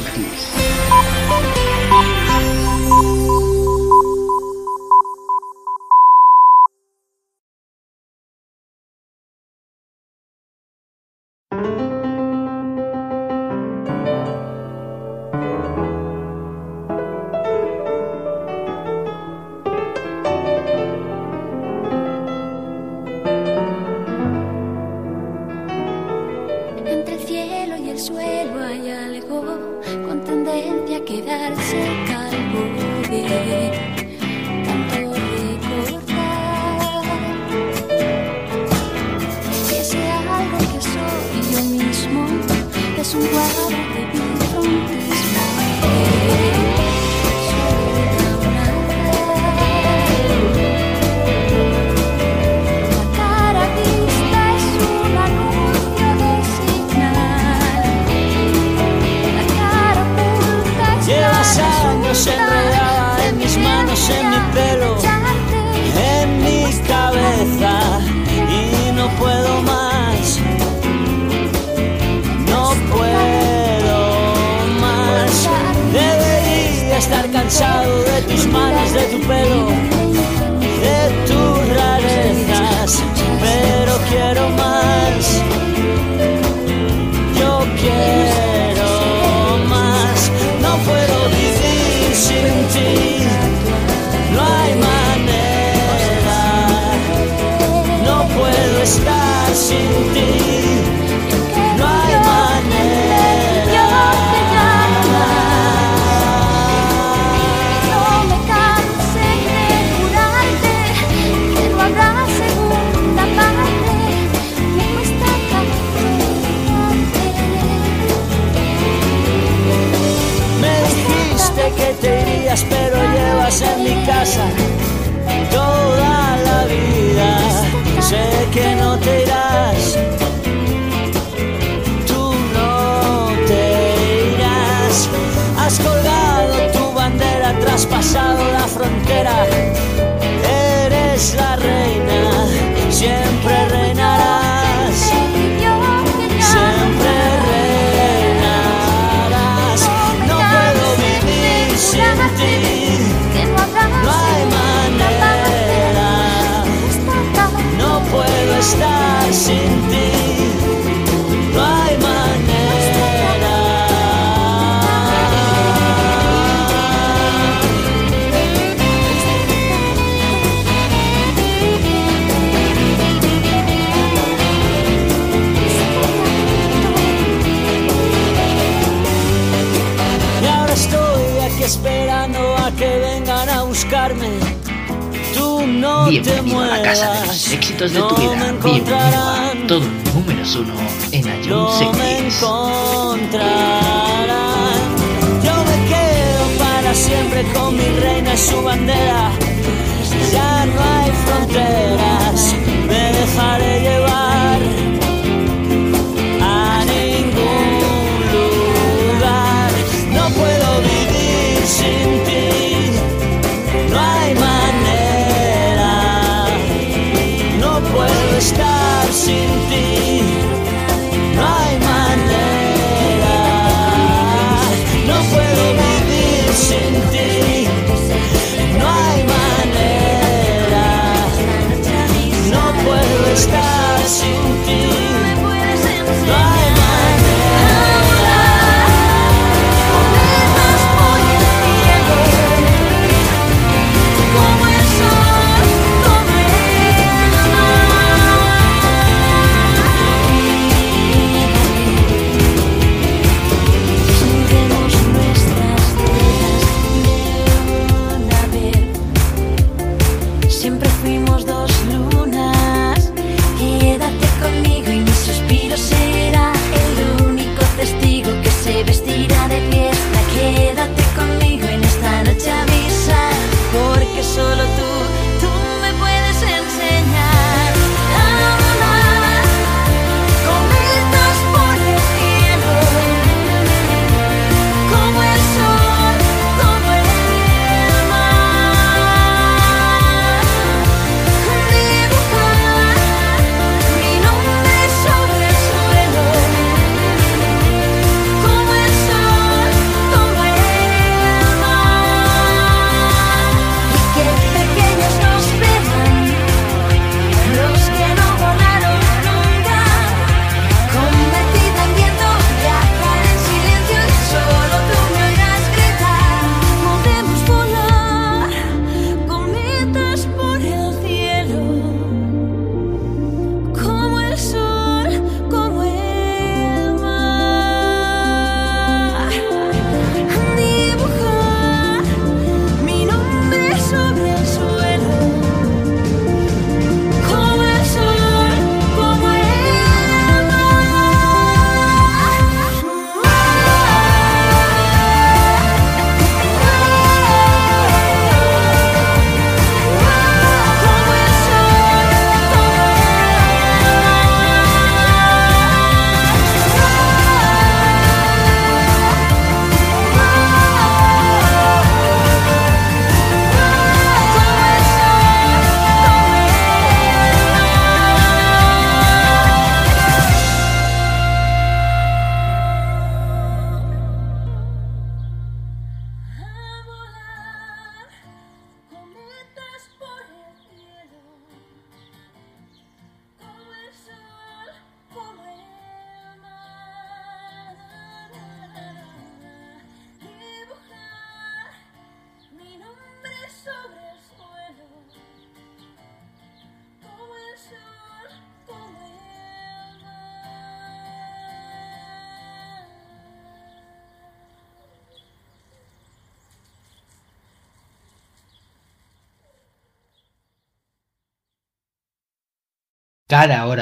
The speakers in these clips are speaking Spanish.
Cities.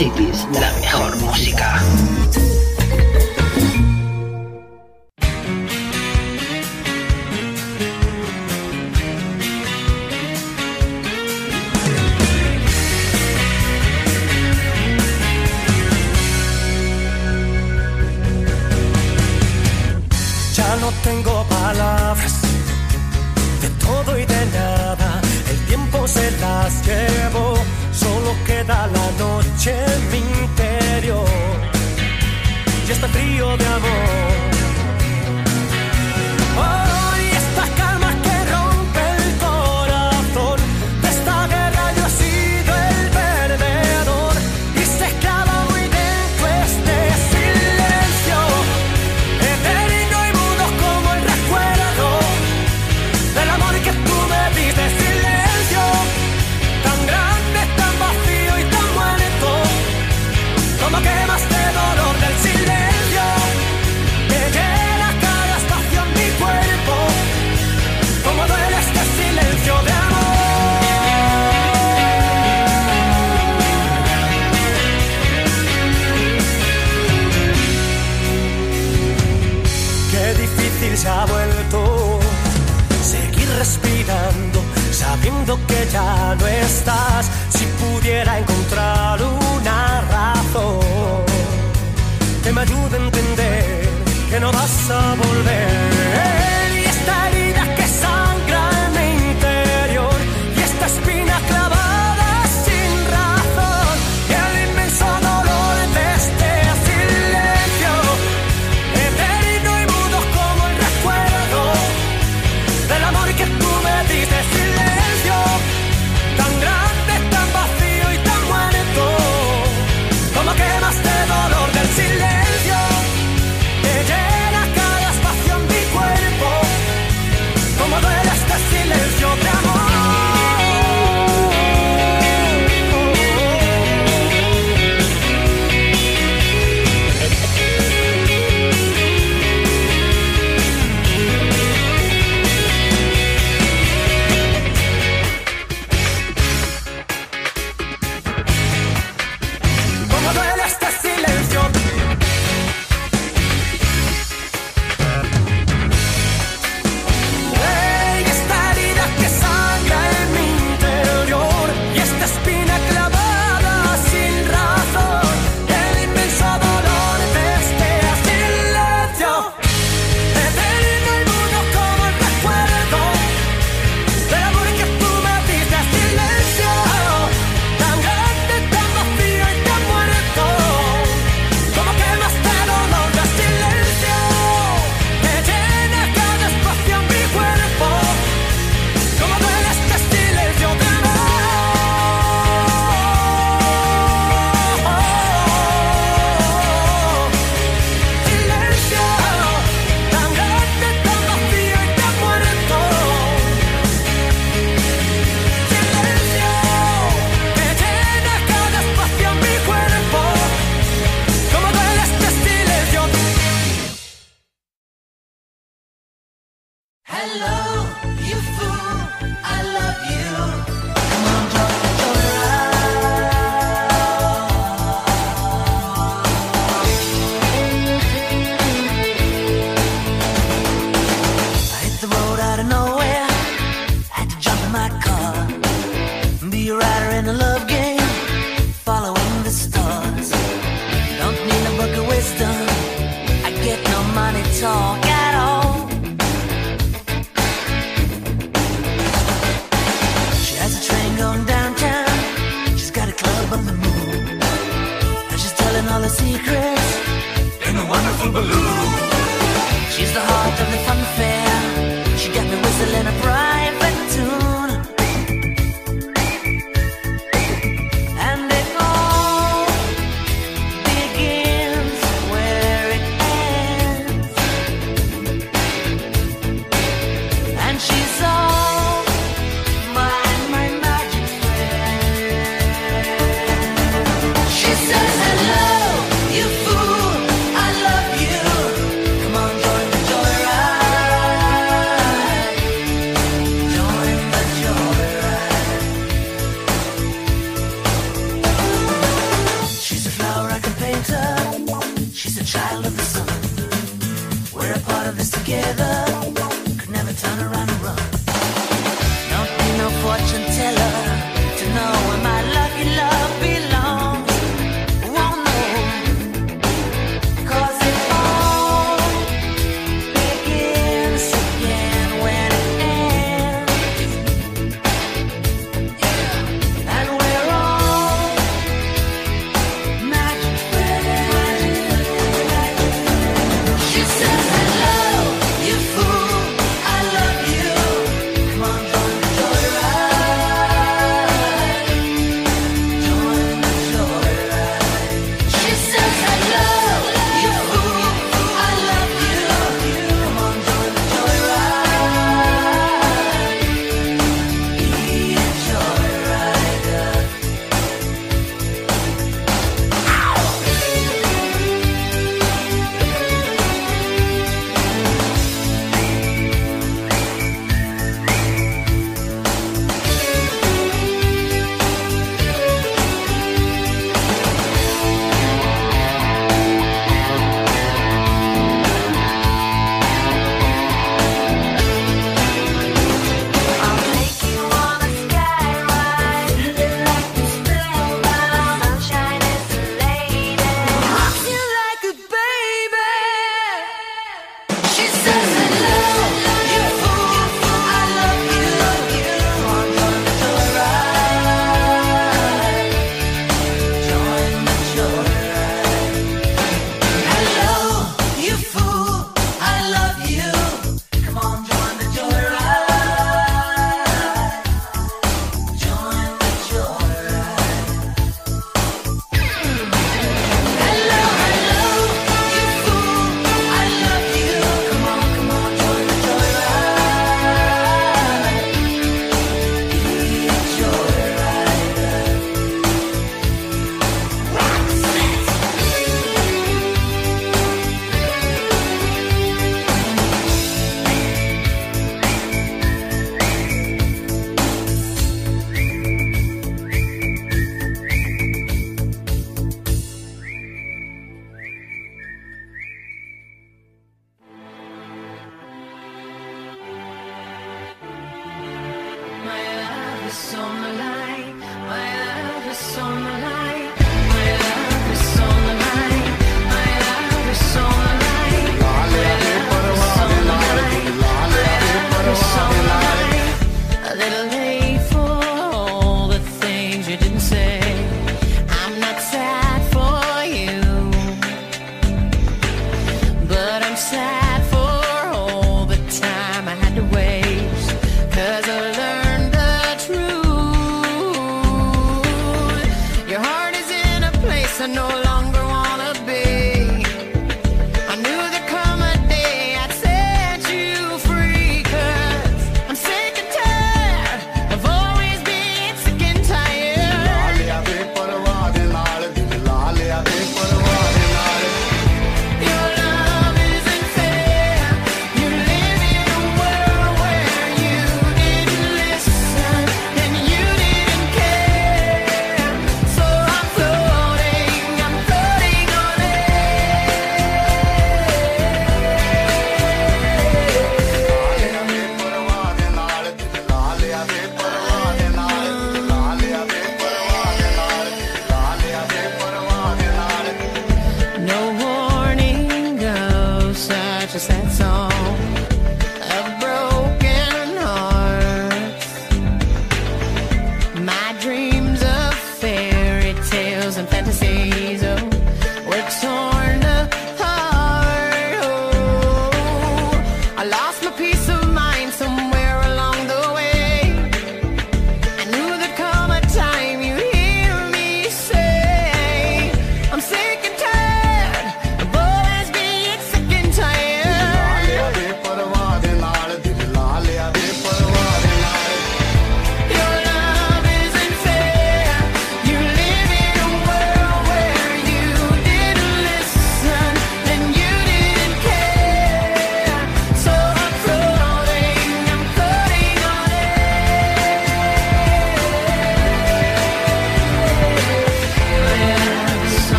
Ion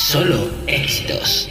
Solo éxitos.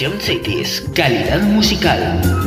John Cities, calidad musical.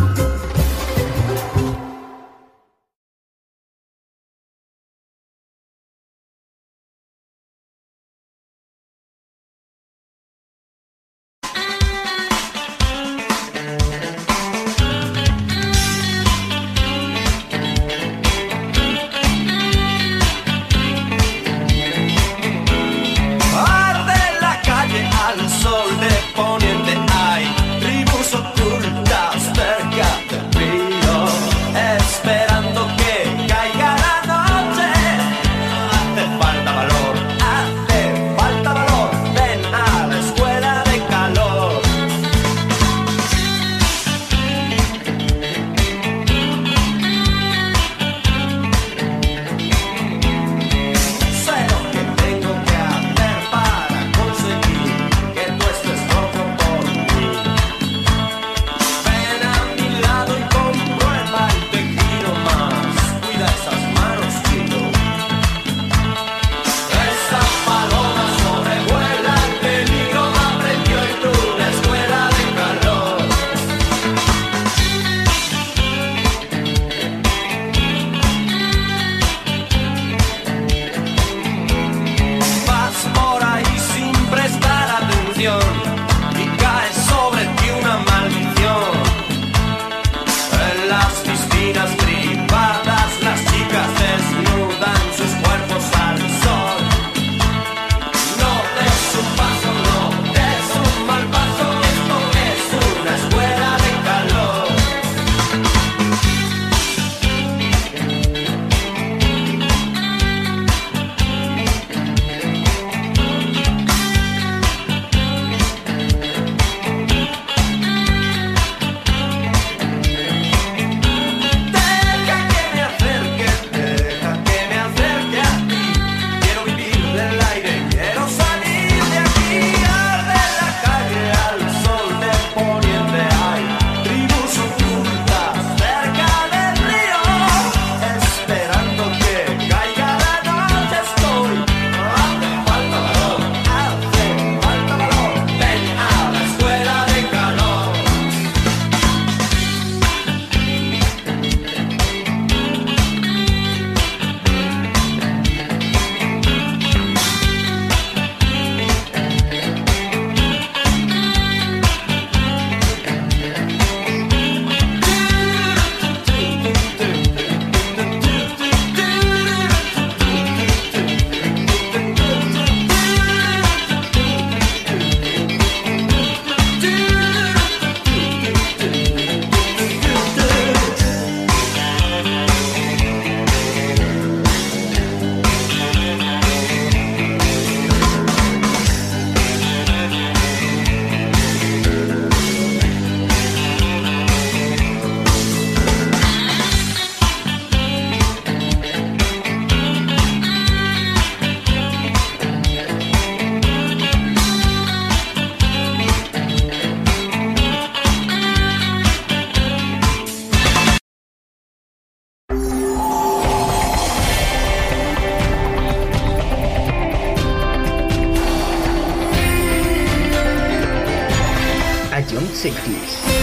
1960s.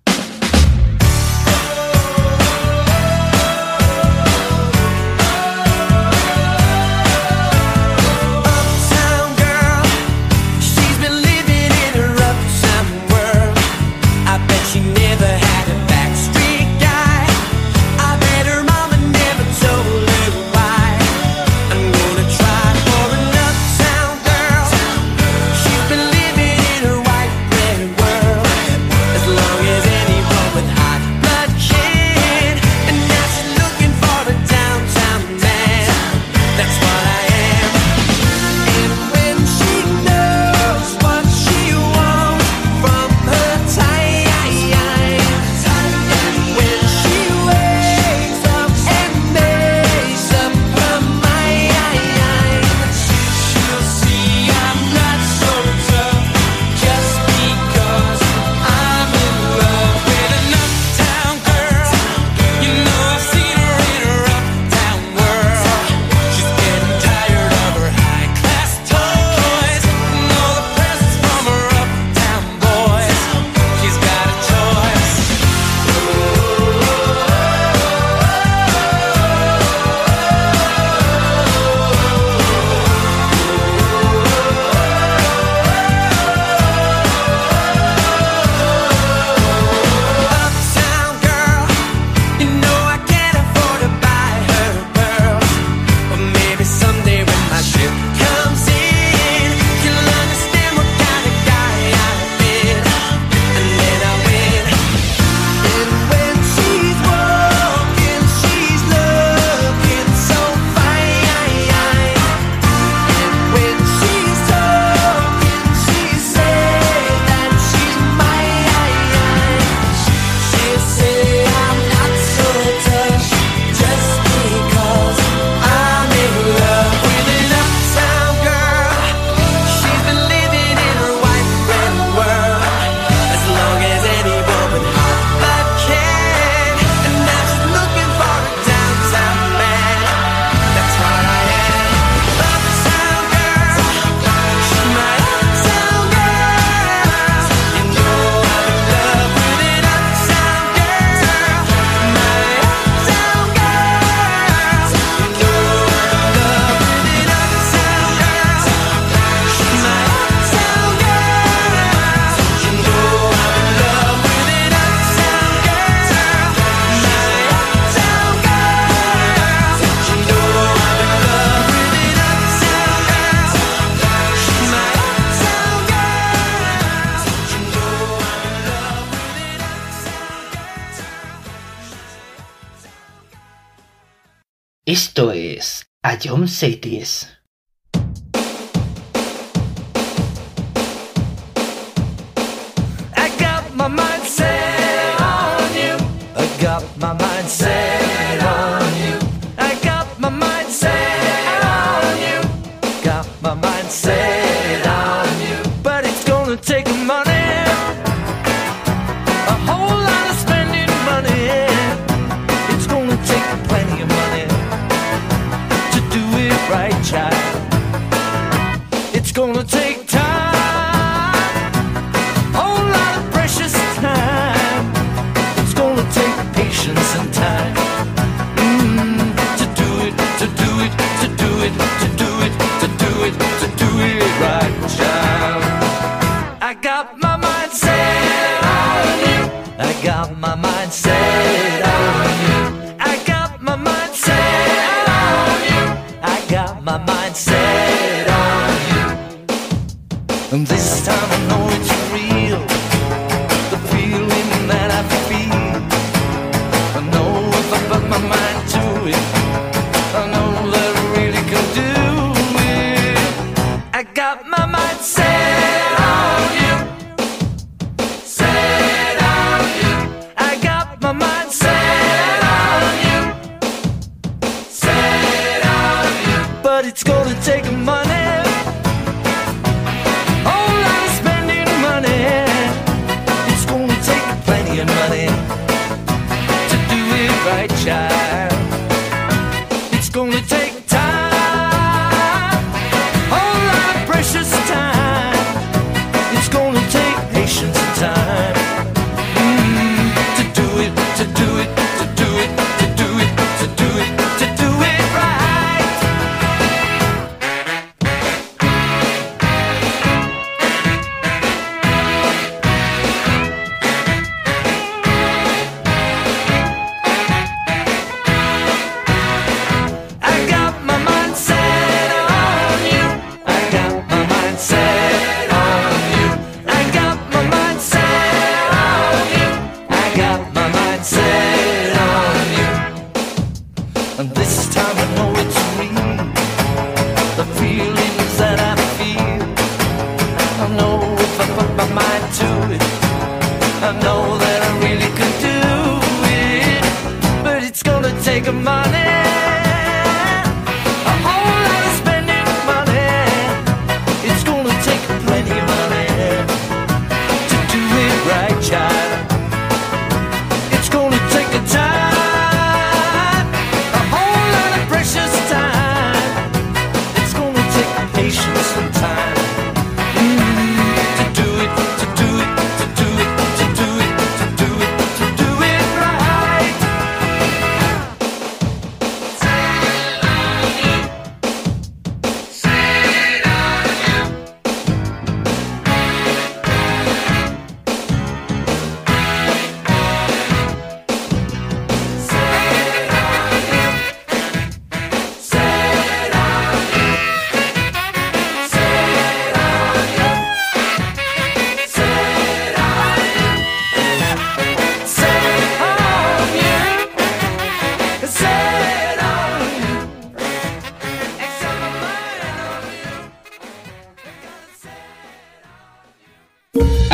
Satan.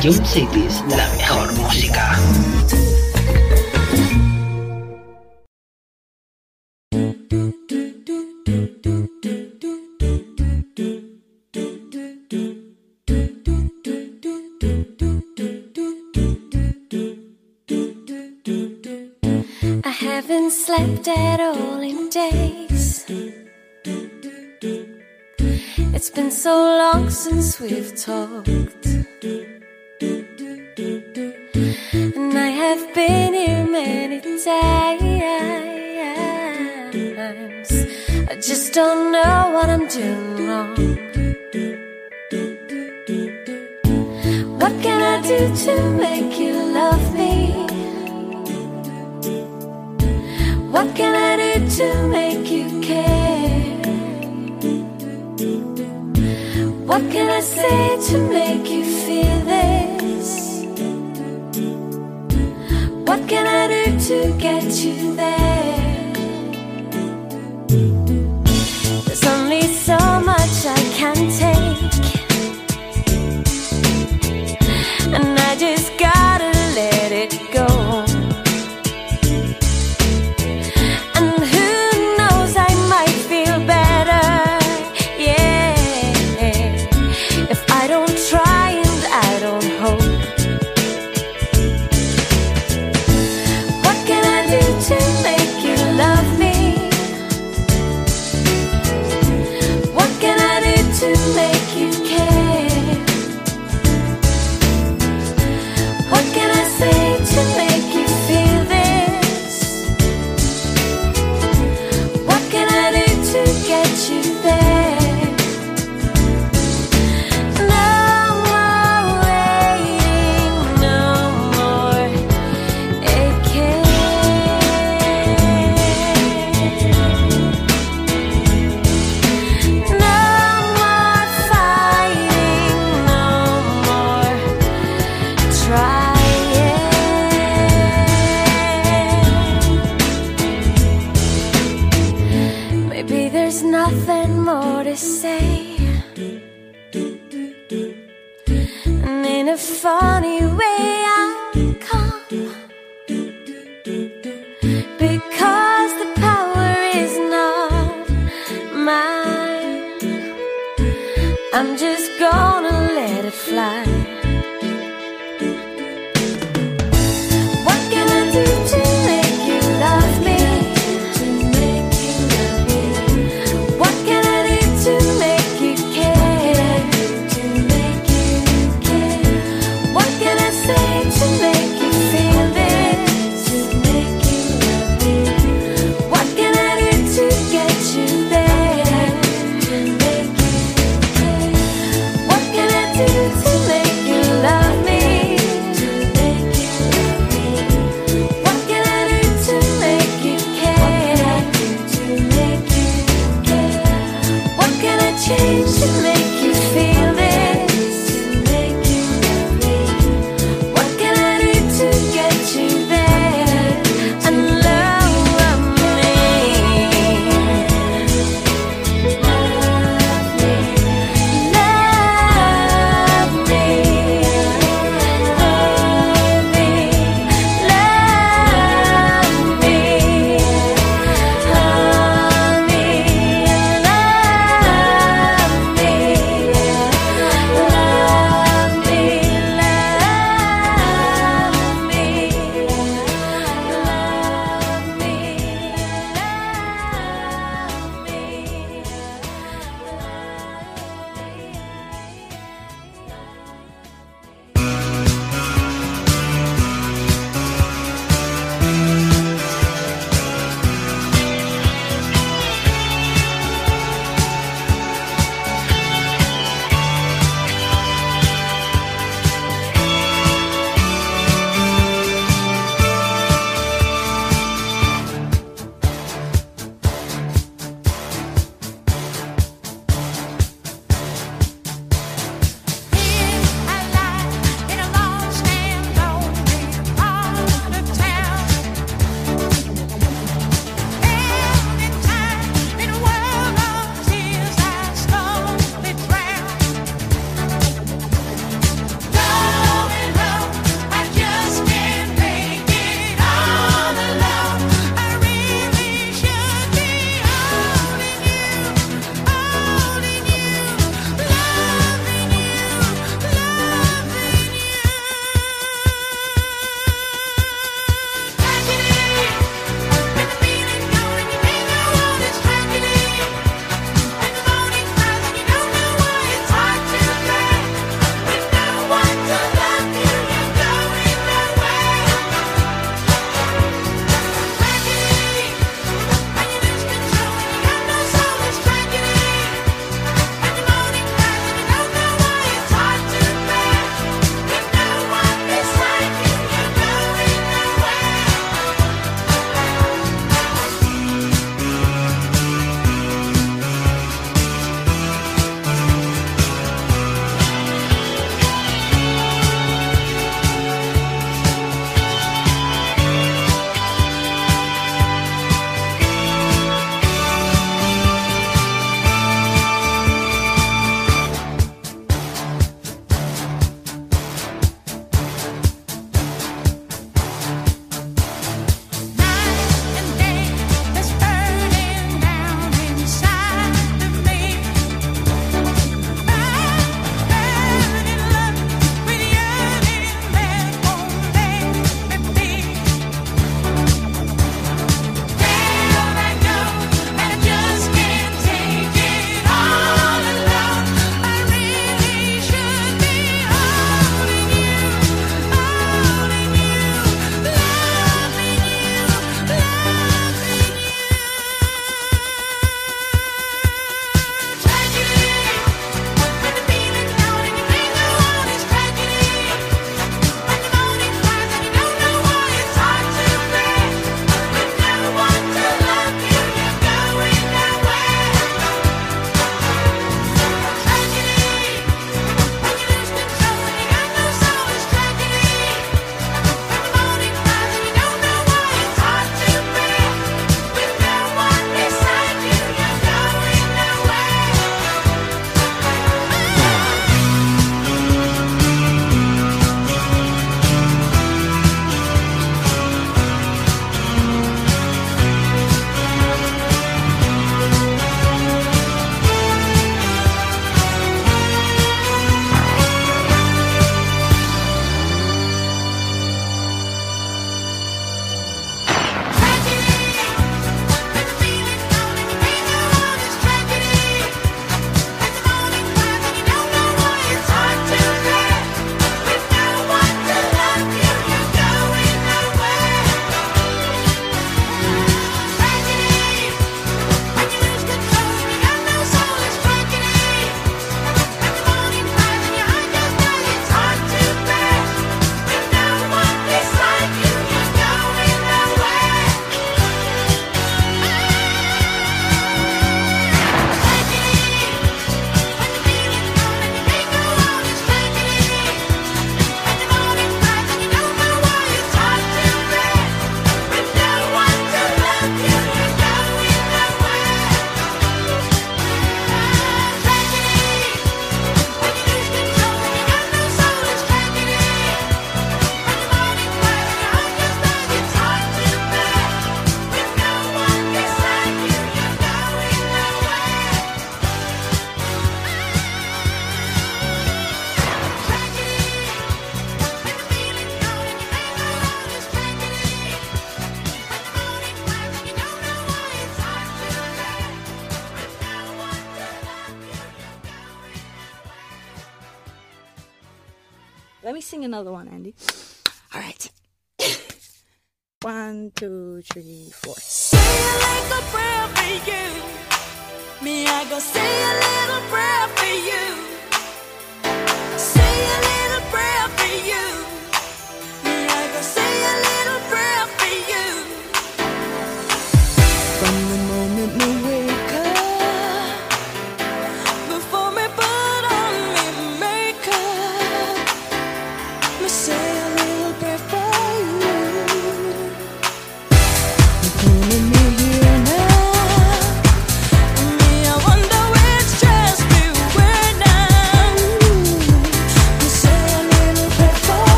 Cities, la mejor música. I haven't slept at all in days. It's been so long since we've talked. I've been here many times. I just don't know what I'm doing wrong. What can I do to make you love me? What can I do to make you care? What can I say to make you feel it? What can I do to get you there? There's only so much I can take. funny way I come because the power is not mine. I'm just gonna let it fly.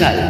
Musical.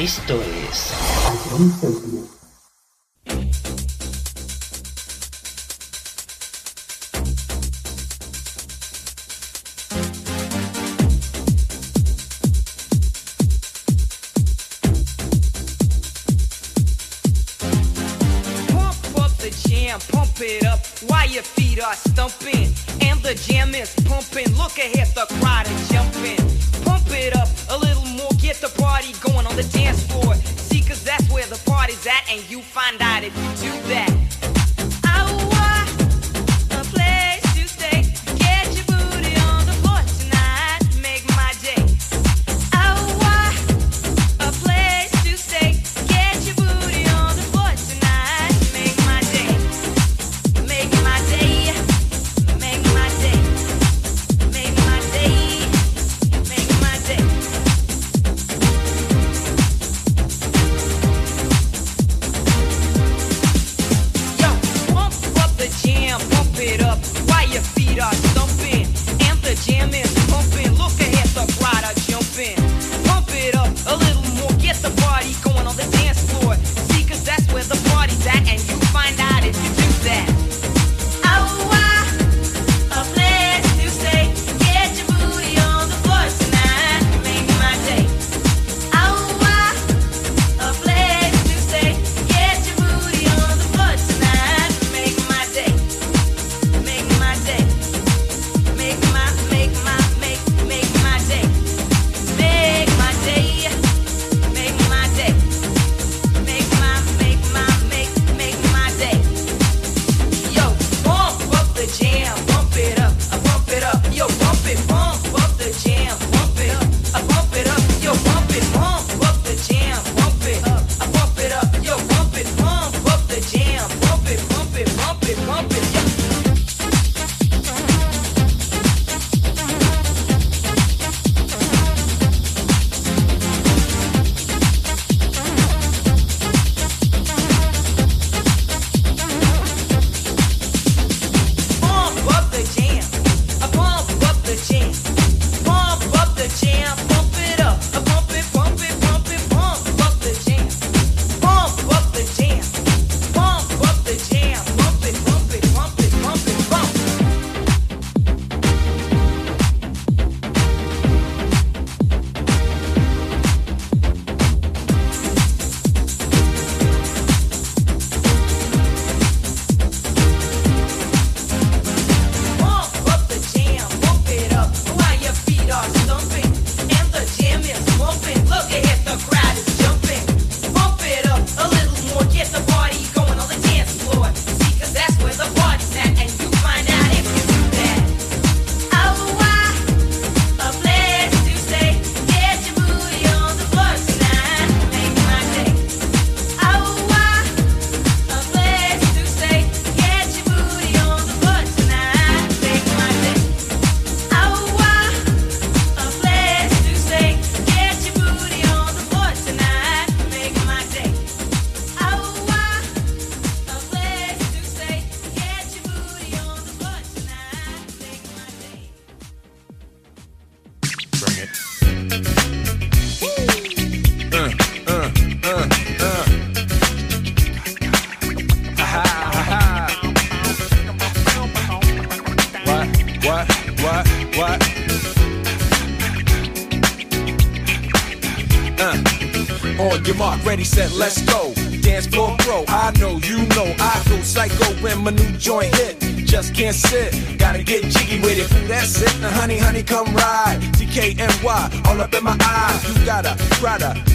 Esto es... Pump it up while your feet are and the jam is pumping. Look ahead, the crowd is jumping. Pump it up a little more, get the party going on the dance.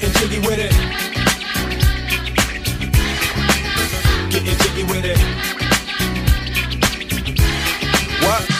Getting jiggy with it. Getting jiggy with it. What?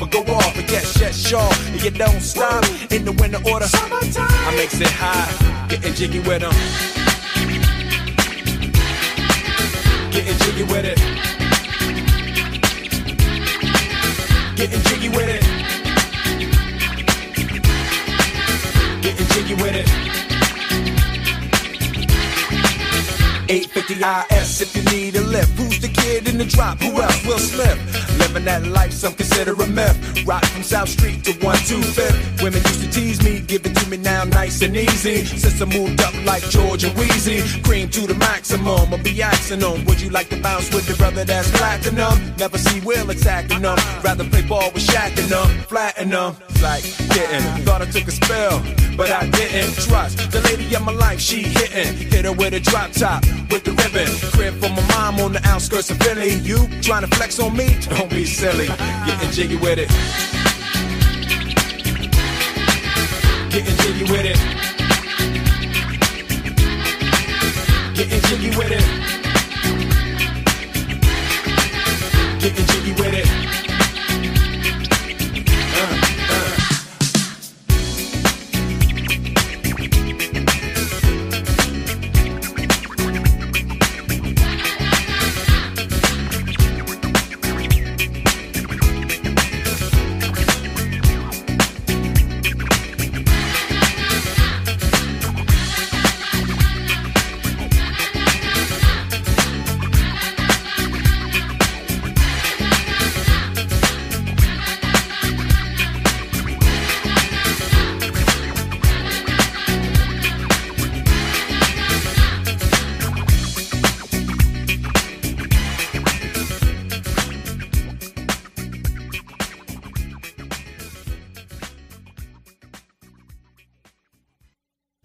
or go off. And yes, yes, sure. And you don't stop in the winter order. I makes it high, getting jiggy with them. Getting jiggy with it. Getting jiggy with it. Getting jiggy with it. 850 IS if you need a lift. Who's the kid in the drop? Who else? Will Smith. Living that life, some consider a myth. Rock from South Street to 125th. Women used to tease me, give it to me now nice and easy. Since I moved up like Georgia Wheezy, cream to the maximum. I'll be asking them, would you like to bounce with the brother that's platinum? Never see Will attacking them. Rather play ball with Shaq and them, flatten them. Like getting, thought I took a spell, but I didn't trust the lady of my life. She hitting, hit her with a drop top with the ribbon. Crib for my mom on the outskirts of Philly. You trying to flex on me? Don't be silly. Getting jiggy with it. Getting jiggy with it. Getting jiggy with it. Getting jiggy with it.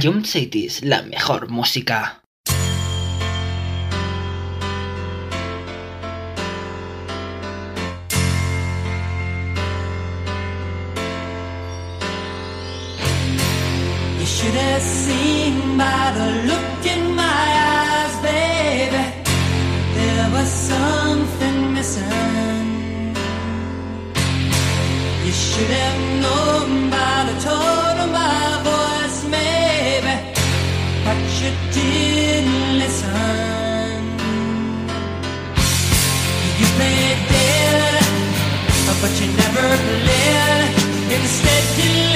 Ion Cities, la mejor música. should have seen by the look in my eyes, baby. There was something missing. You should have known by the tone of my but you never live. Instead, you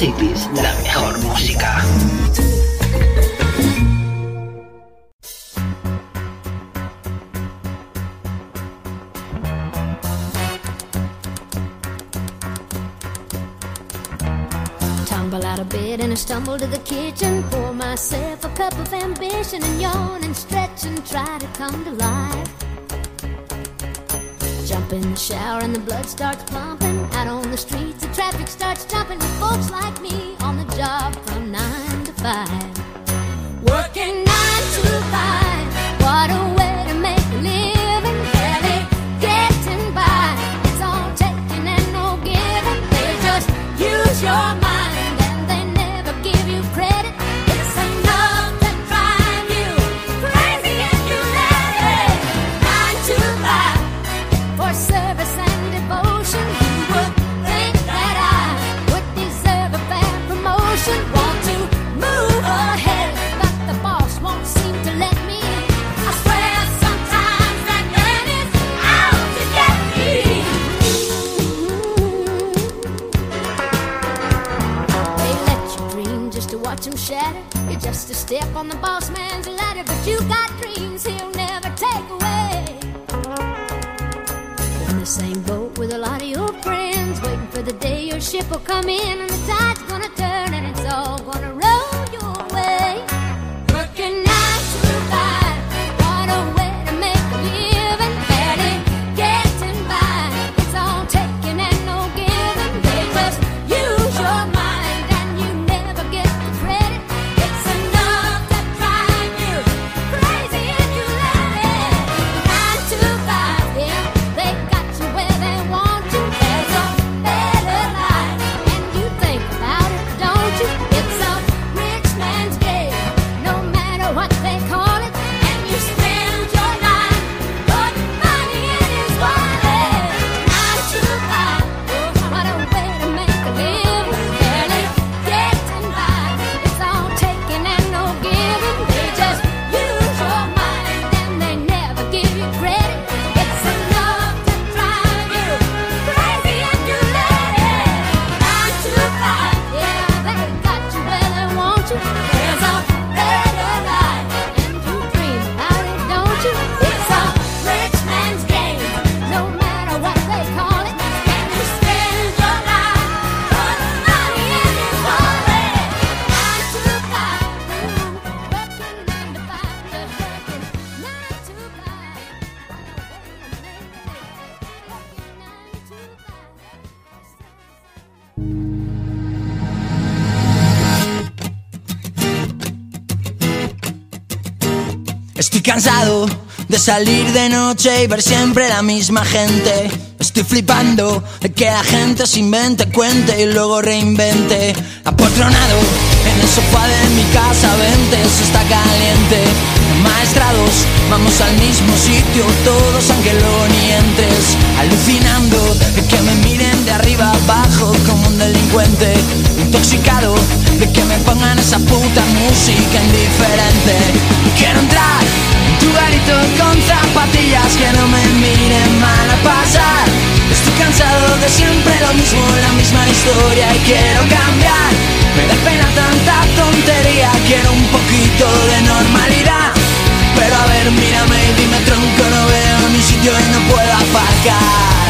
Cities, la mejor música. Tumble out of bed and I stumble to the kitchen. Pour myself a cup of ambition and yawn and stretch and try to come to life. Jump in the shower and the blood starts pumping. Out on the street cansado de salir de noche y ver siempre la misma gente. Estoy flipando de que la gente se invente, cuente y luego reinvente. Apotronado en el sofá de mi casa, vente, eso está caliente. Maestrados, vamos al mismo sitio, todos aunque luego ni. Alucinando de que me de arriba abajo como un delincuente. Intoxicado de que me pongan esa puta música indiferente. Quiero entrar en tu garito con zapatillas que no me miren mal a pasar. Estoy cansado de siempre lo mismo, la misma historia y quiero cambiar. Me da pena tanta tontería, quiero un poquito de normalidad. Pero a ver, mírame y dime tronco, no veo ni sitio y no puedo aparcar.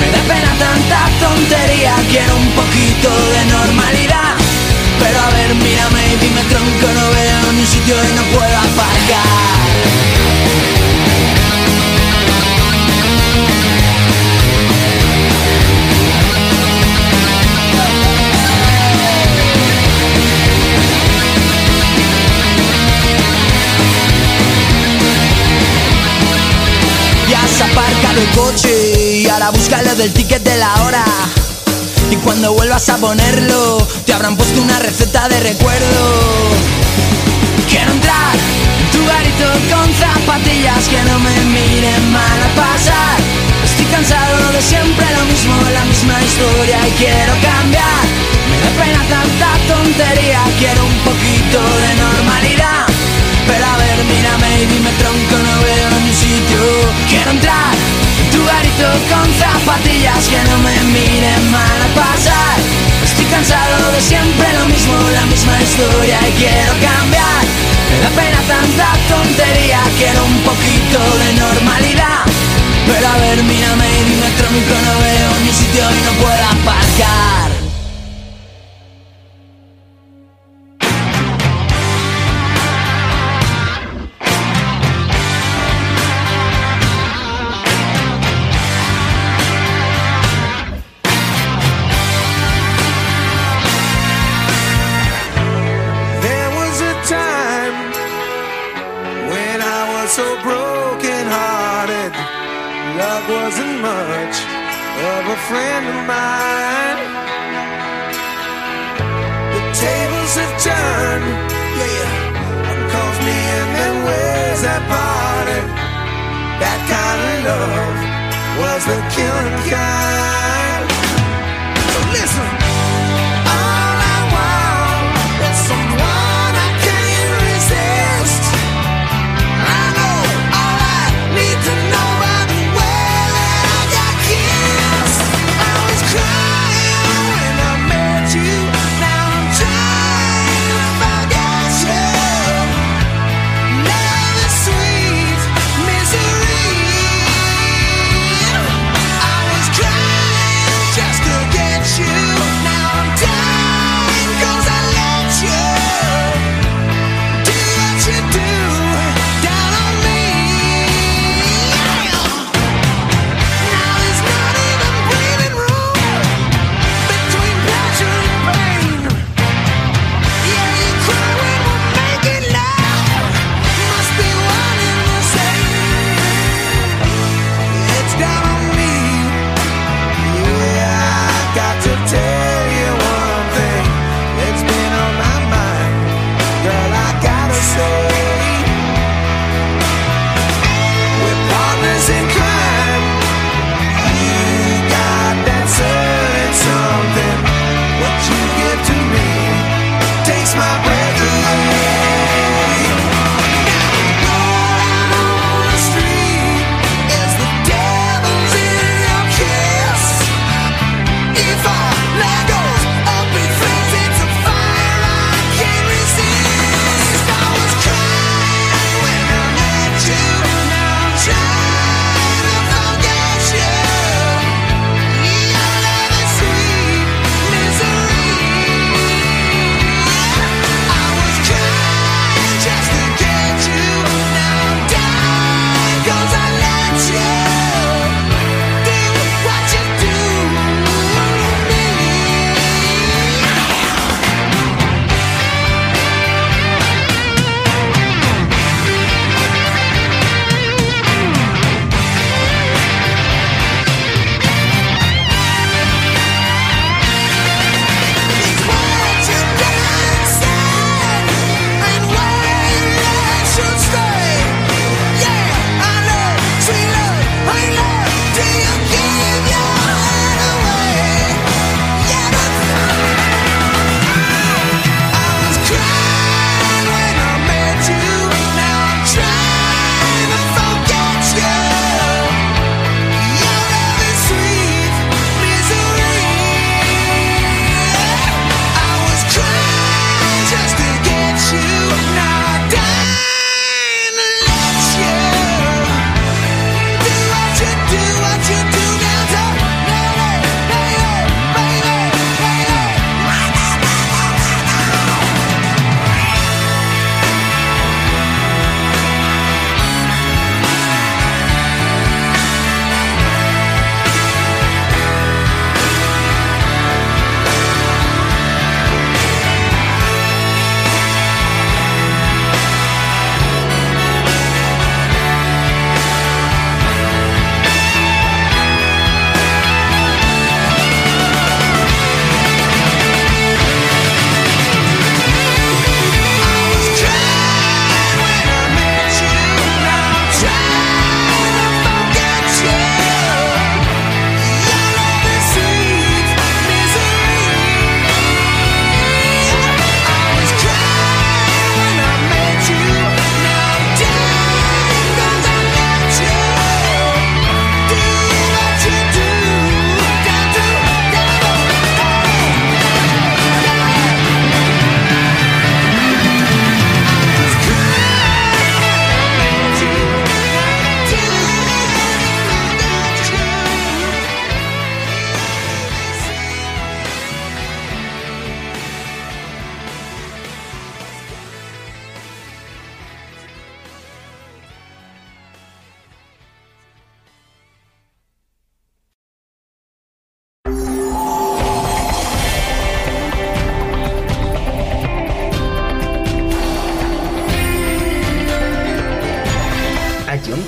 Me da pena tanta tontería, quiero un poquito de normalidad. Pero a ver, mírame y dime tronco, no veo ni sitio y no puedo aparcar. Ya has aparcado el coche y ahora busca lo del ticket de la hora. Y cuando vuelvas a ponerlo, te habrán puesto una receta de recuerdo. Quiero entrar en tu garito con zapatillas que no me miren mal a pasar. Estoy cansado de siempre lo mismo, la misma historia y quiero cambiar. Me da pena tanta tontería, quiero un poquito de normalidad. Pero a ver, mírame y dime tronco, no veo ni sitio. Quiero entrar en tu garito con zapatillas que no me miren mal a pasar. Estoy cansado de siempre lo mismo, la misma historia y quiero cambiar. Me da pena tanta tontería, quiero un poquito de normalidad. Pero a ver, mírame y dime tronco, no veo ni sitio y no puedo aparcar. Friend of mine. The tables have turned, yeah. Calls me and then where's that party? That kind of love was the killing kind.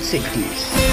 cities.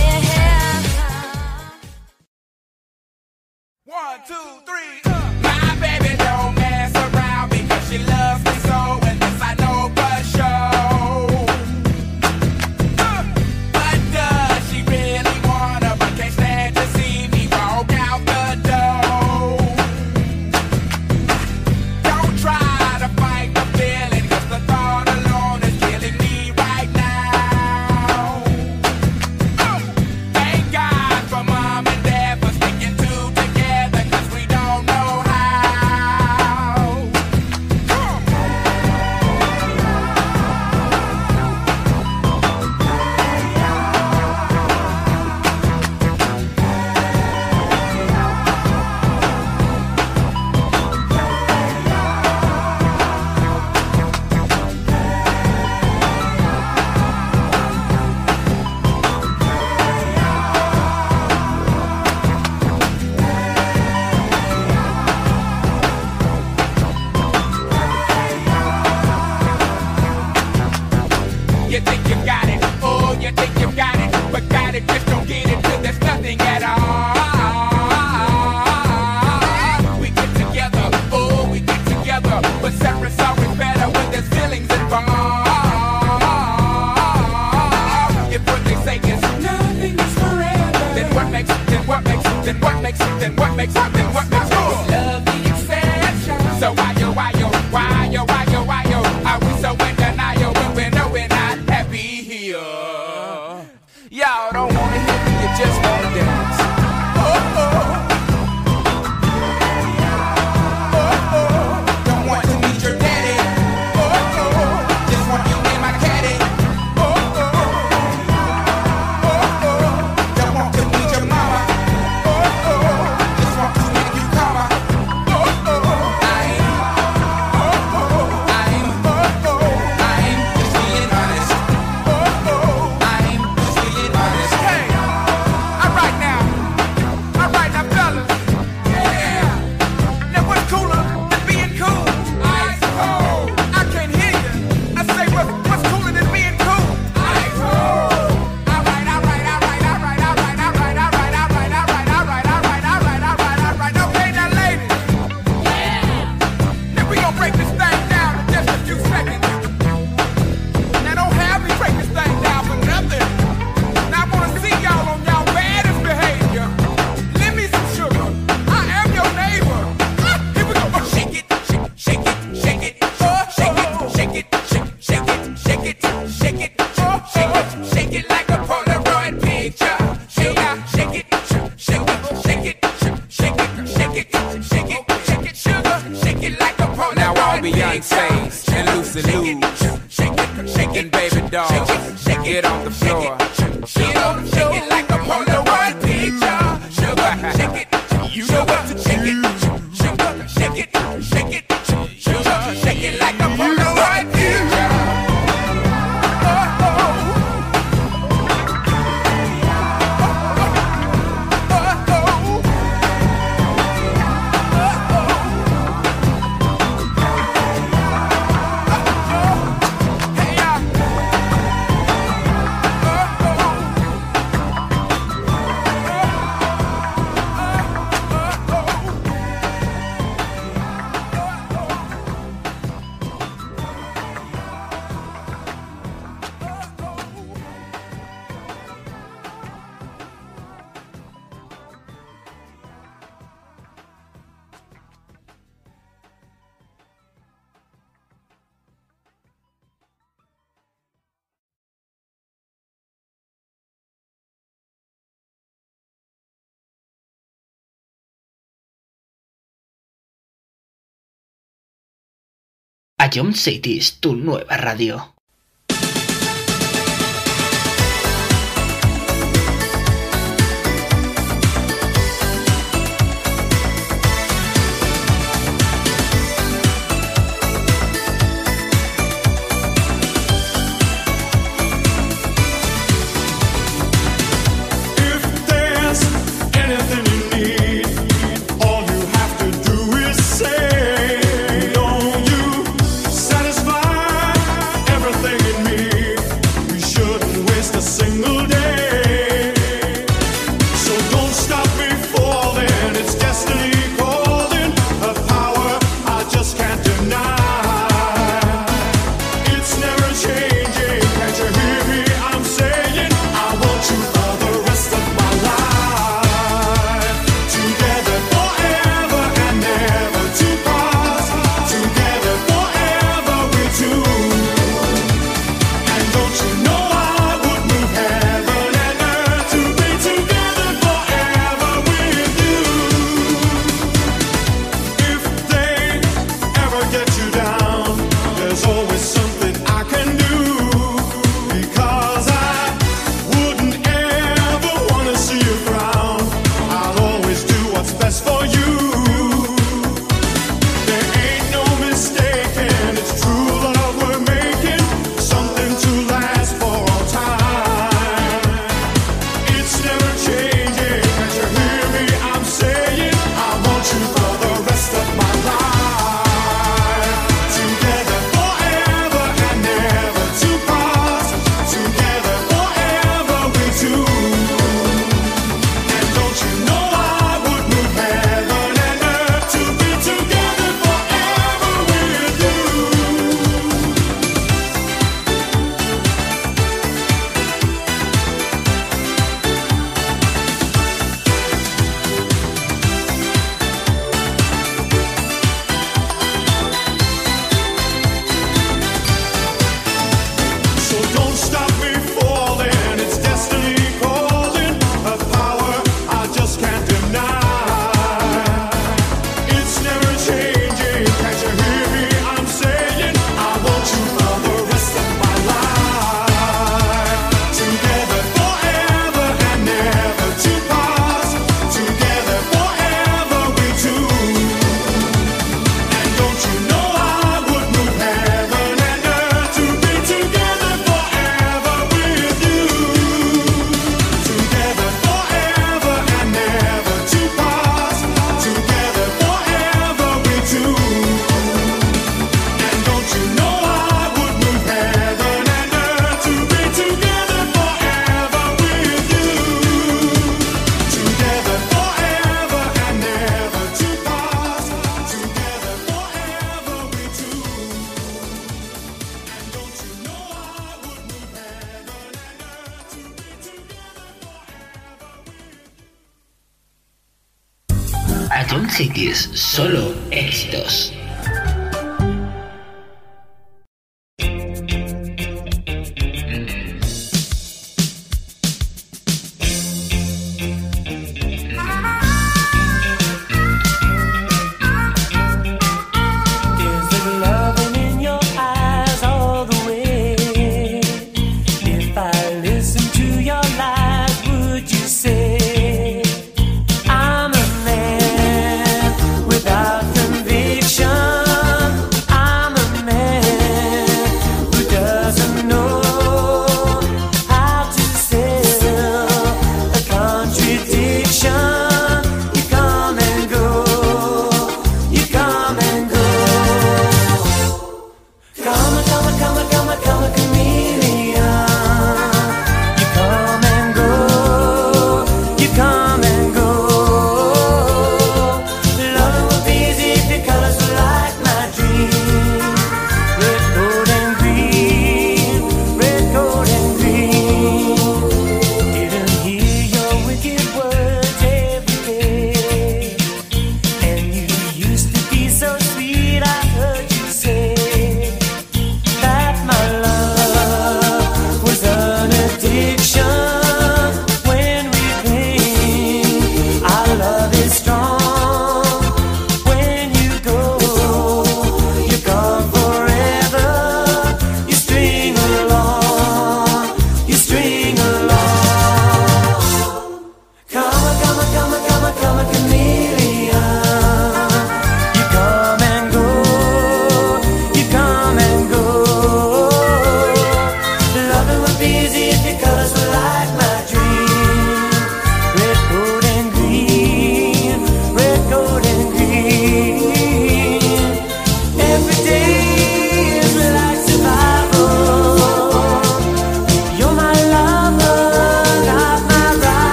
Ion City es tu nueva radio.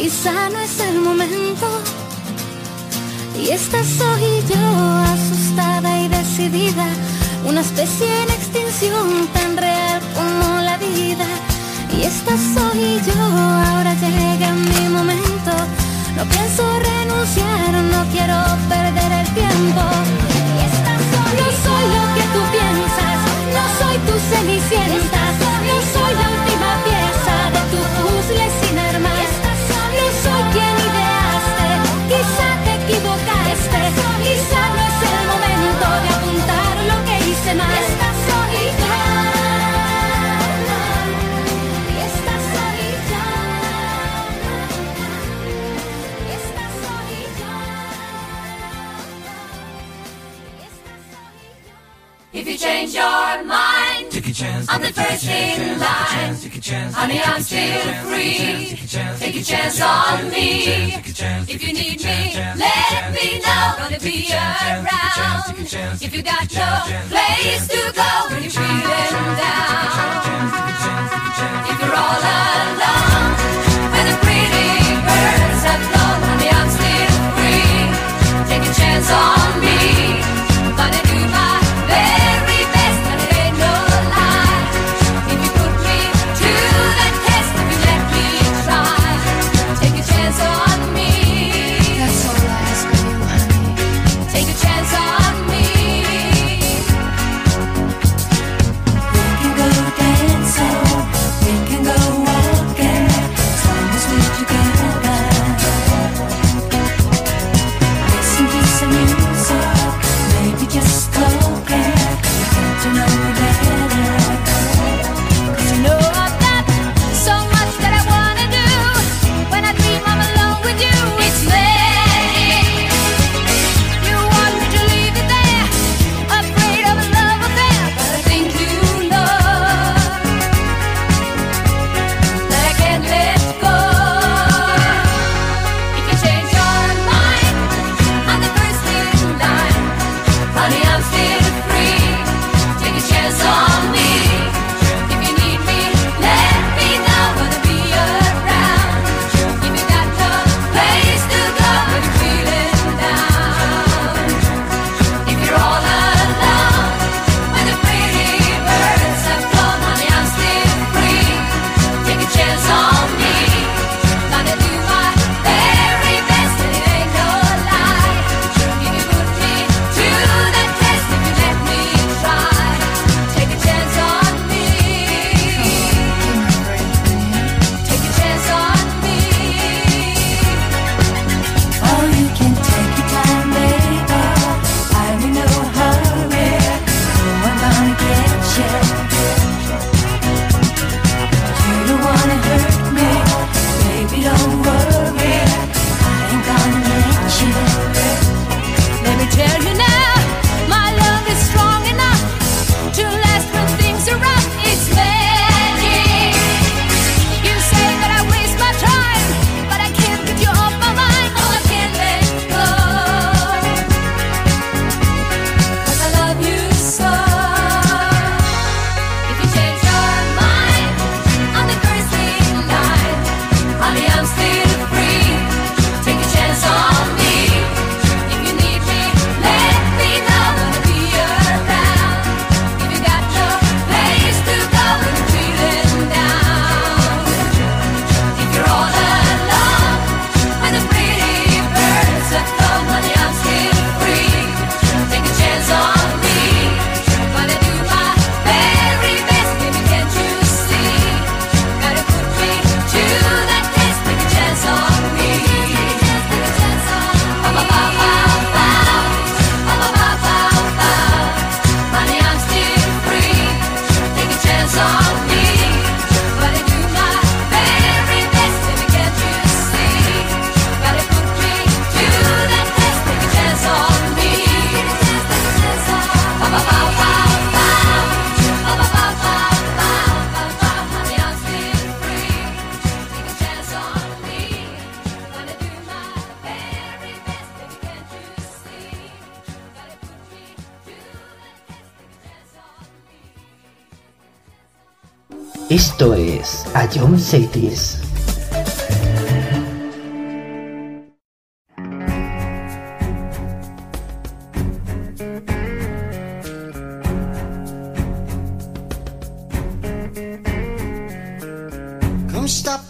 Quizá no es el cities. Come stop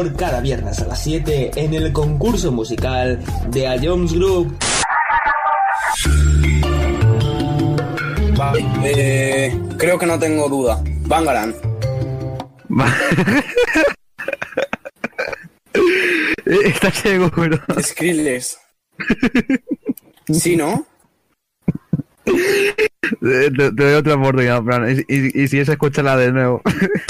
Cada viernes a las 7 en el concurso musical de A Jones Group. Eh, creo que no tengo duda. Bangaran. Está ciego, pero. Skrillex. ¿Sí, no? Te, doy otra oportunidad, Y, y, y si es, escúchala de nuevo.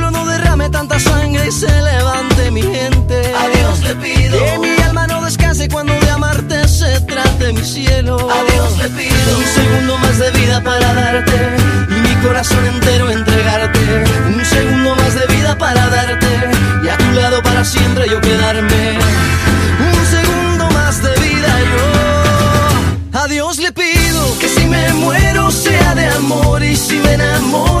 derrame tanta sangre y se levante mi gente. A Dios le pido que mi alma no descanse cuando de amarte se trate mi cielo. A Dios le pido un segundo más de vida para darte y mi corazón entero entregarte. Un segundo más de vida para darte y a tu lado para siempre yo quedarme. Un segundo más de vida yo. A Dios le pido que si me muero sea de amor y si me enamoro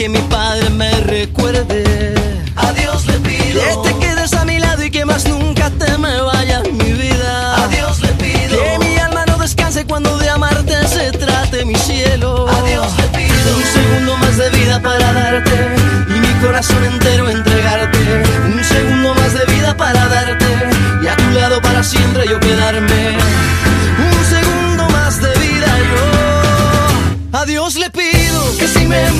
Que mi padre me recuerde. A Dios le pido que te quedes a mi lado y que más nunca te me vayas, mi vida. A Dios le pido que mi alma no descanse cuando de amarte se trate mi cielo. A Dios le pido un segundo más de vida para darte y mi corazón entero entregarte. Un segundo más de vida para darte y a tu lado para siempre yo quedarme. Un segundo más de vida yo. A Dios le pido que si me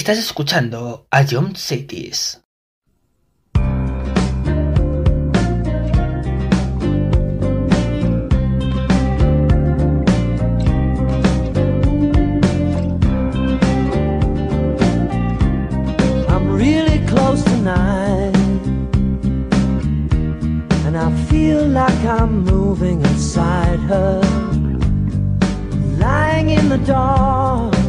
Estás escuchando a John Cities. I'm really close tonight. And I feel like I'm moving inside her. Lying in the dark.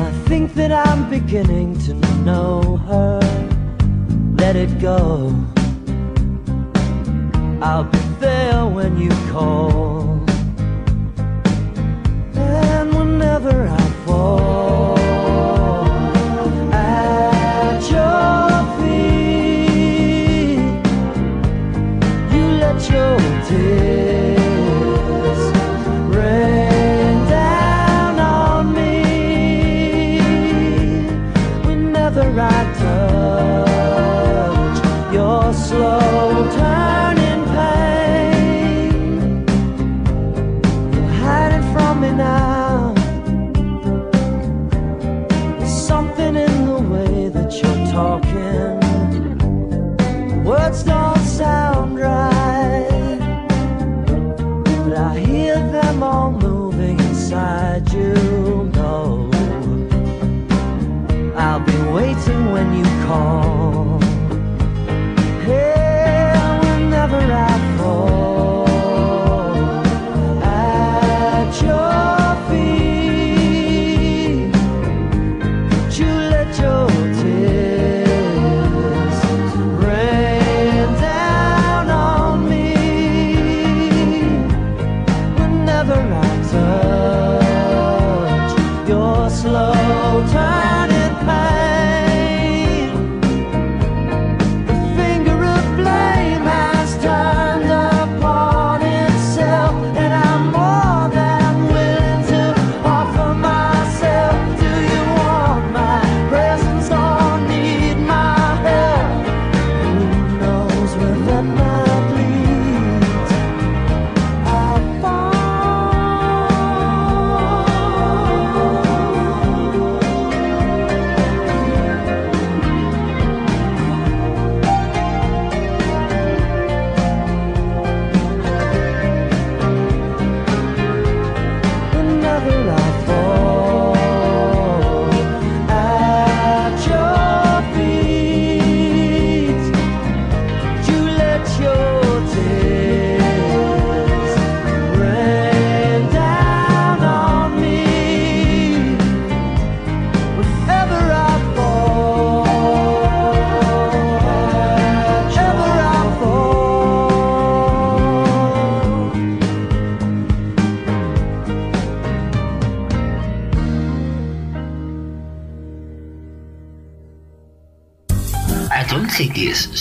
I think that I'm beginning to know her. Let it go. I'll be there when you call. And whenever I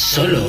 solo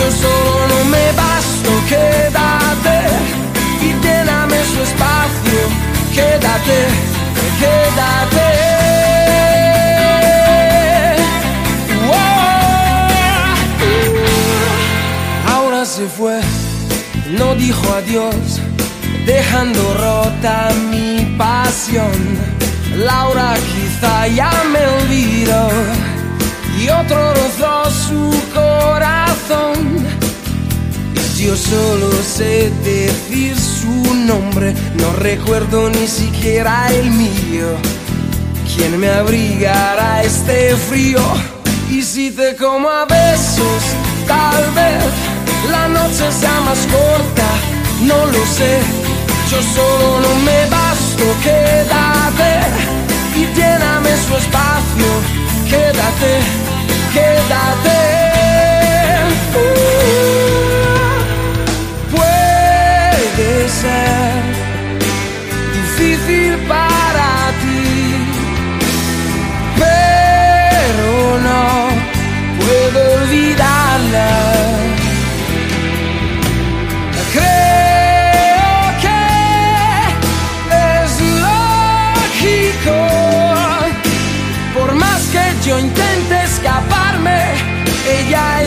Yo solo no me basto, quédate y lléname su espacio, quédate, quédate. Ahora se fue, no dijo adiós, dejando rota mi pasión. Laura quizá ya me olvidó y otro rozó su corazón. Y yo solo sé decir su nombre, no recuerdo ni siquiera el mío. ¿Quién me abrigará este frío? Y si te como a besos, tal vez la noche sea más corta, no lo sé. Yo solo no me basto, quédate y lléname su espacio, quédate, quédate. Uh, puede ser difícil para ti, pero no puedo olvidarla.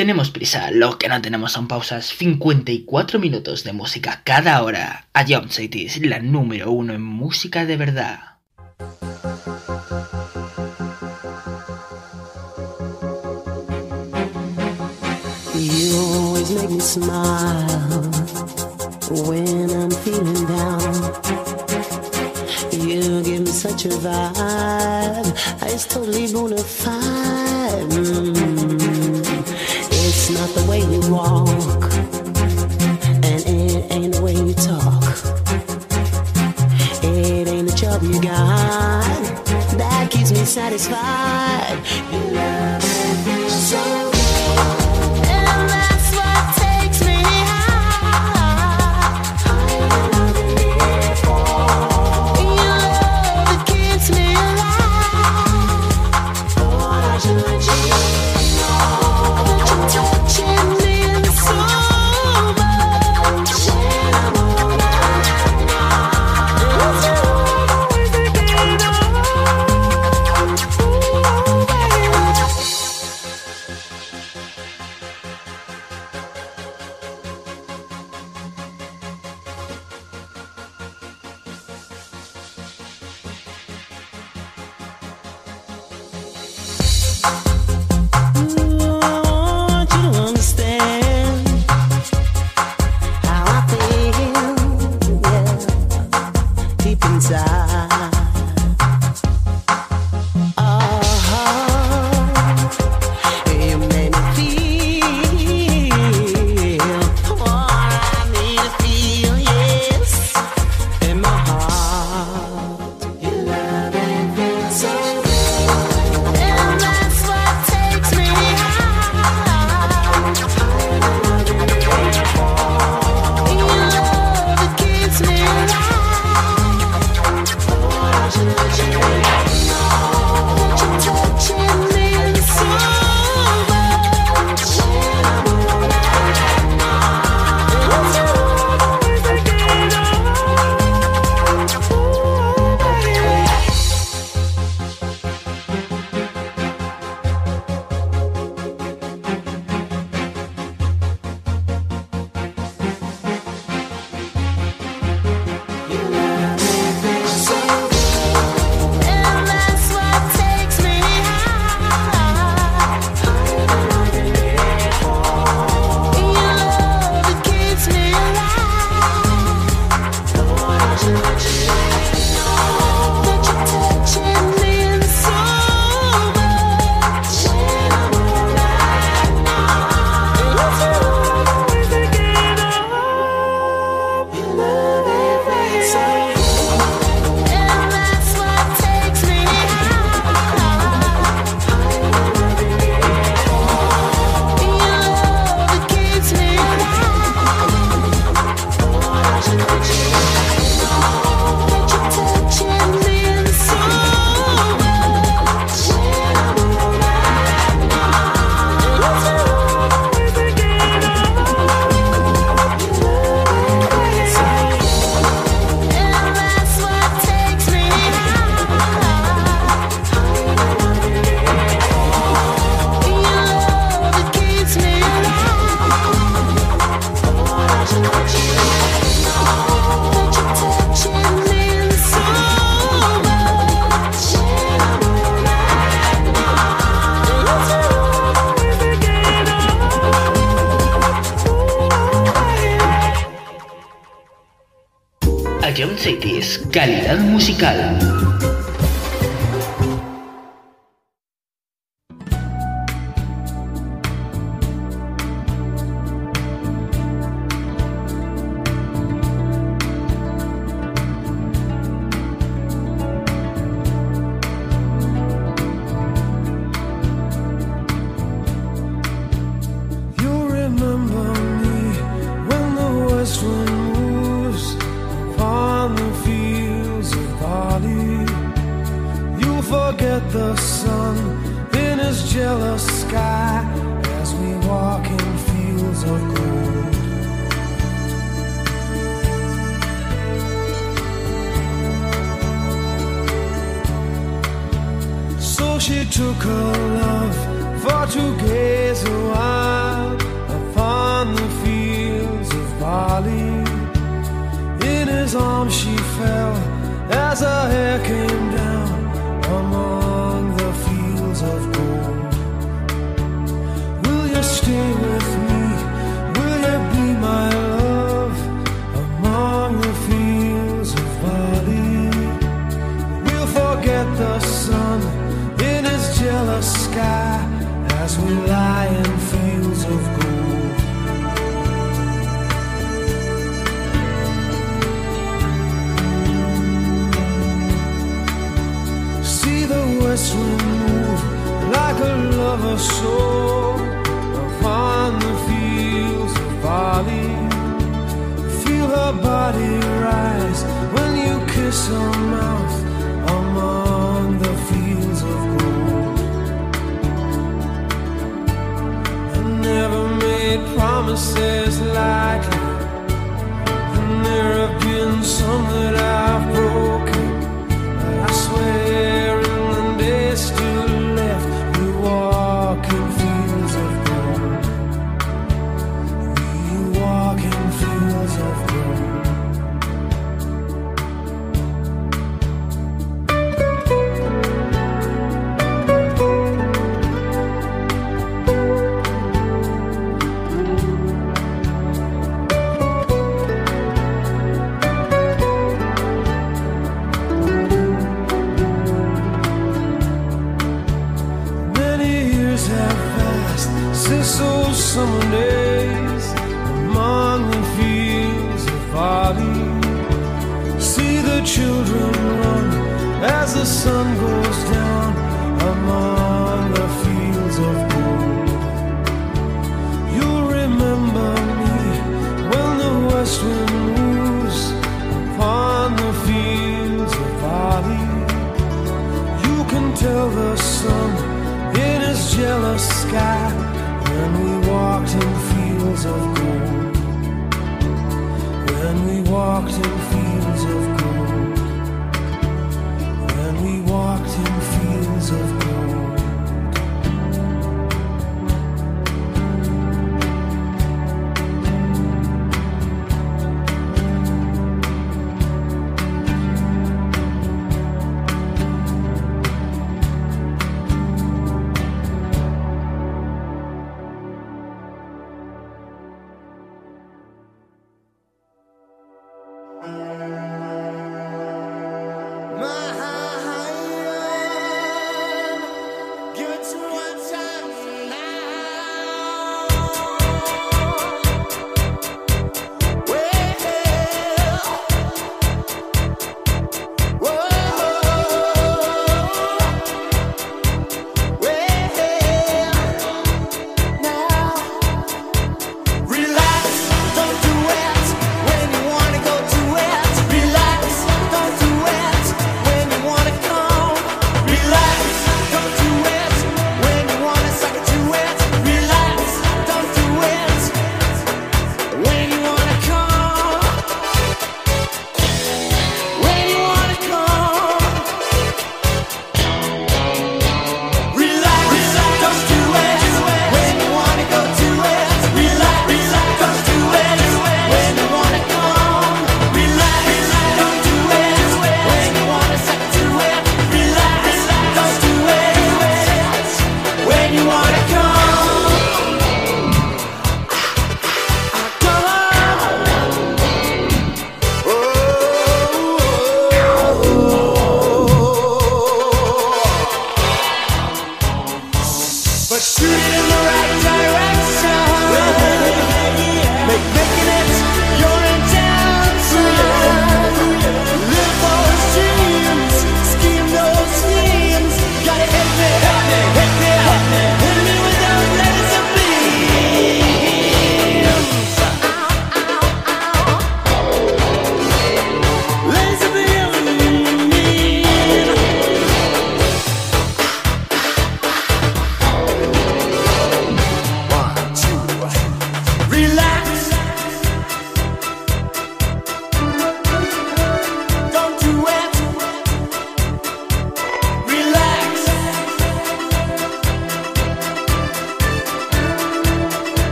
Tenemos prisa, lo que no tenemos son pausas. 54 minutos de música cada hora. A Jump City es la número uno en música de verdad.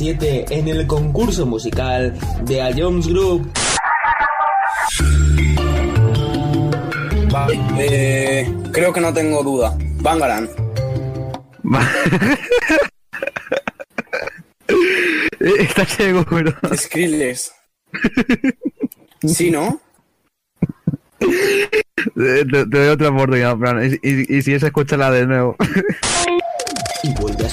7 en el concurso musical de A Jones Group. Eh, creo que no tengo duda. Bangaran. Eh, está ciego, pero. Skrillex. ¿Sí, no? Eh, te, doy otra oportunidad, Fran. Y, y, y si es, escúchala de nuevo.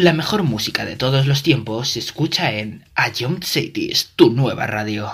La mejor música de todos los tiempos se escucha en A Young Cities, tu nueva radio.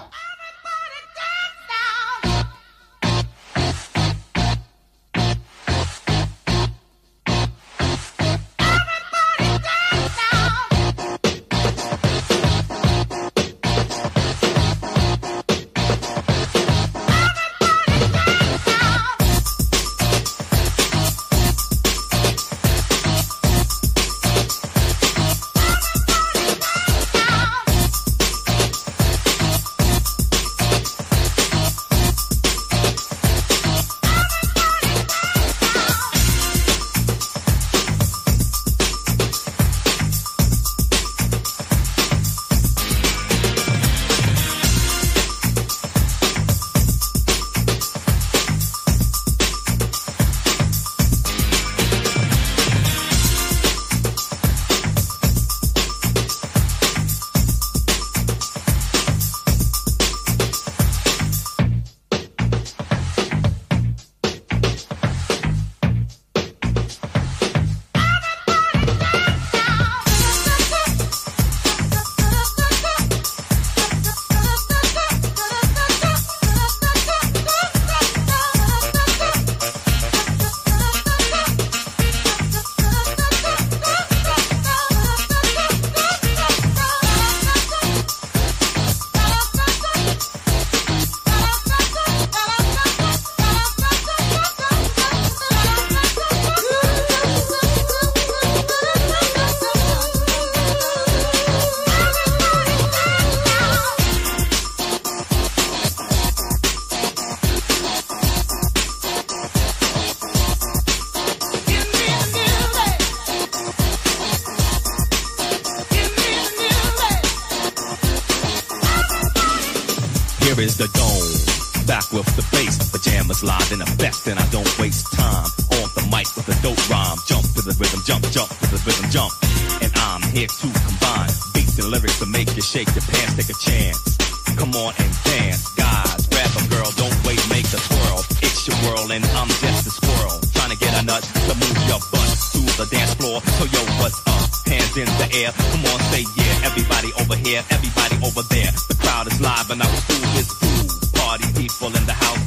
Everybody over here, everybody over there. The crowd is live and I will fool this fool. Party people in the house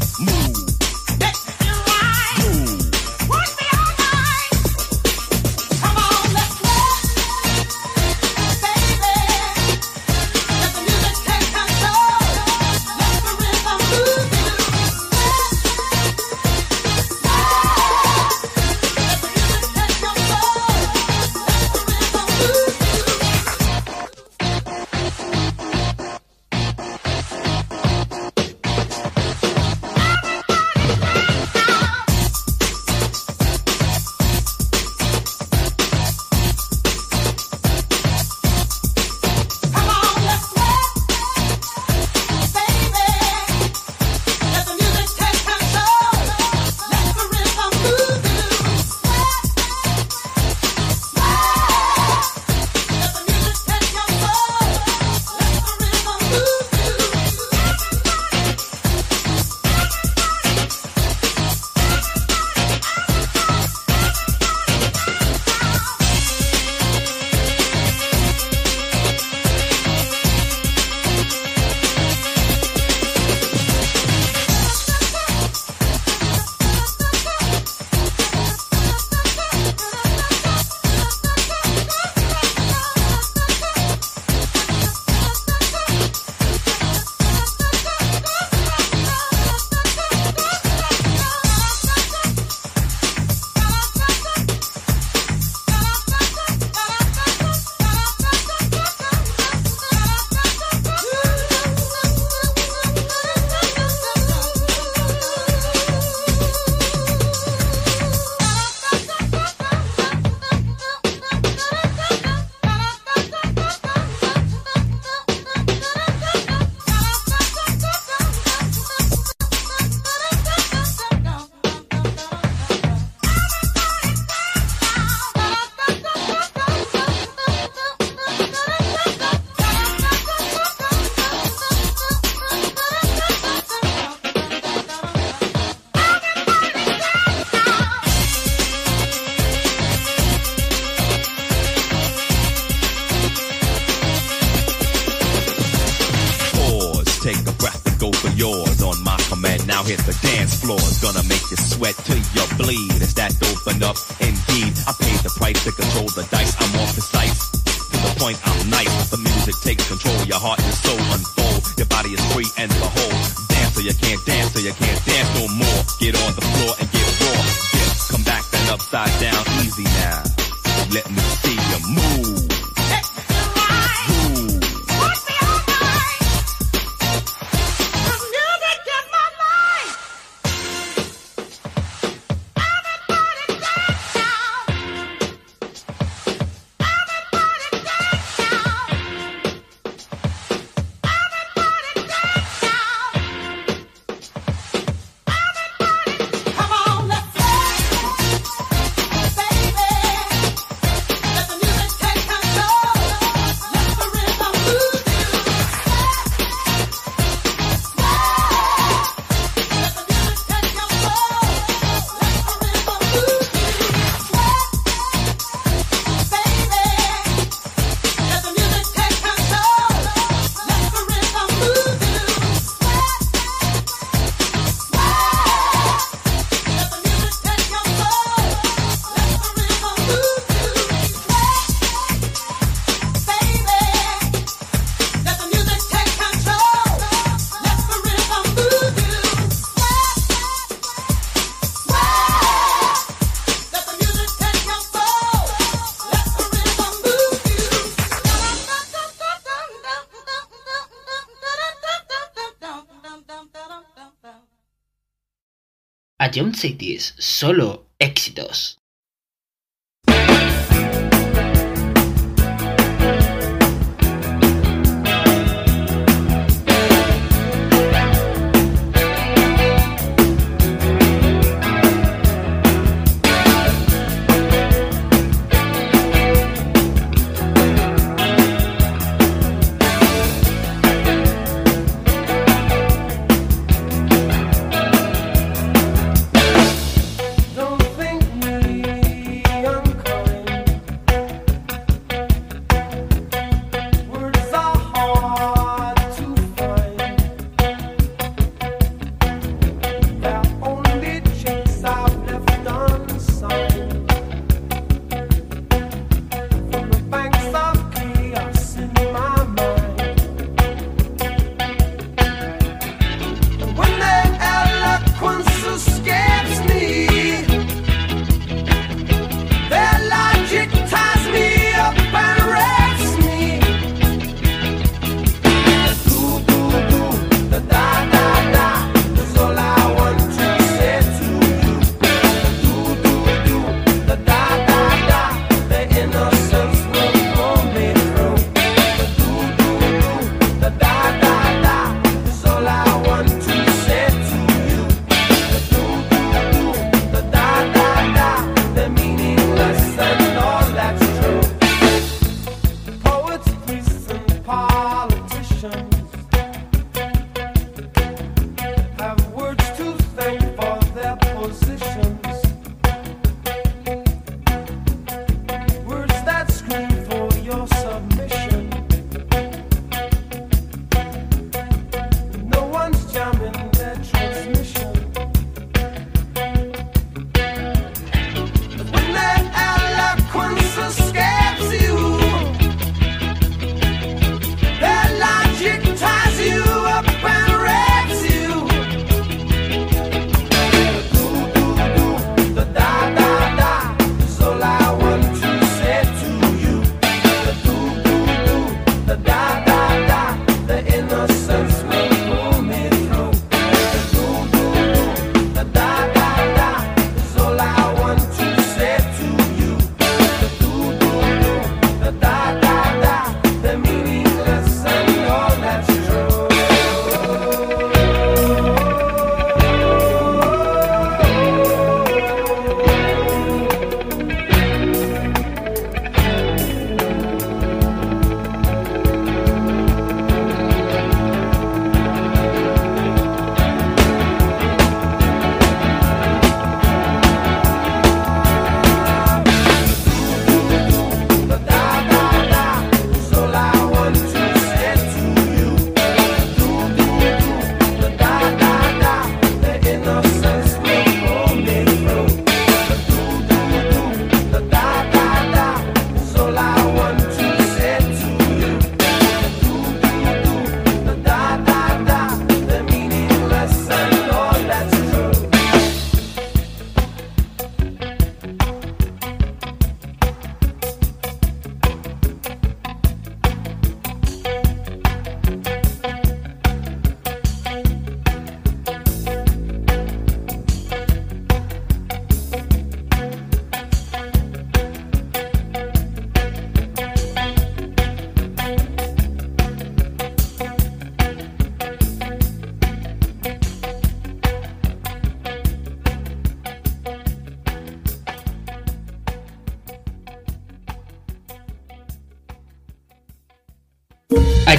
Jump Cities solo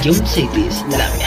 Ion Cities, la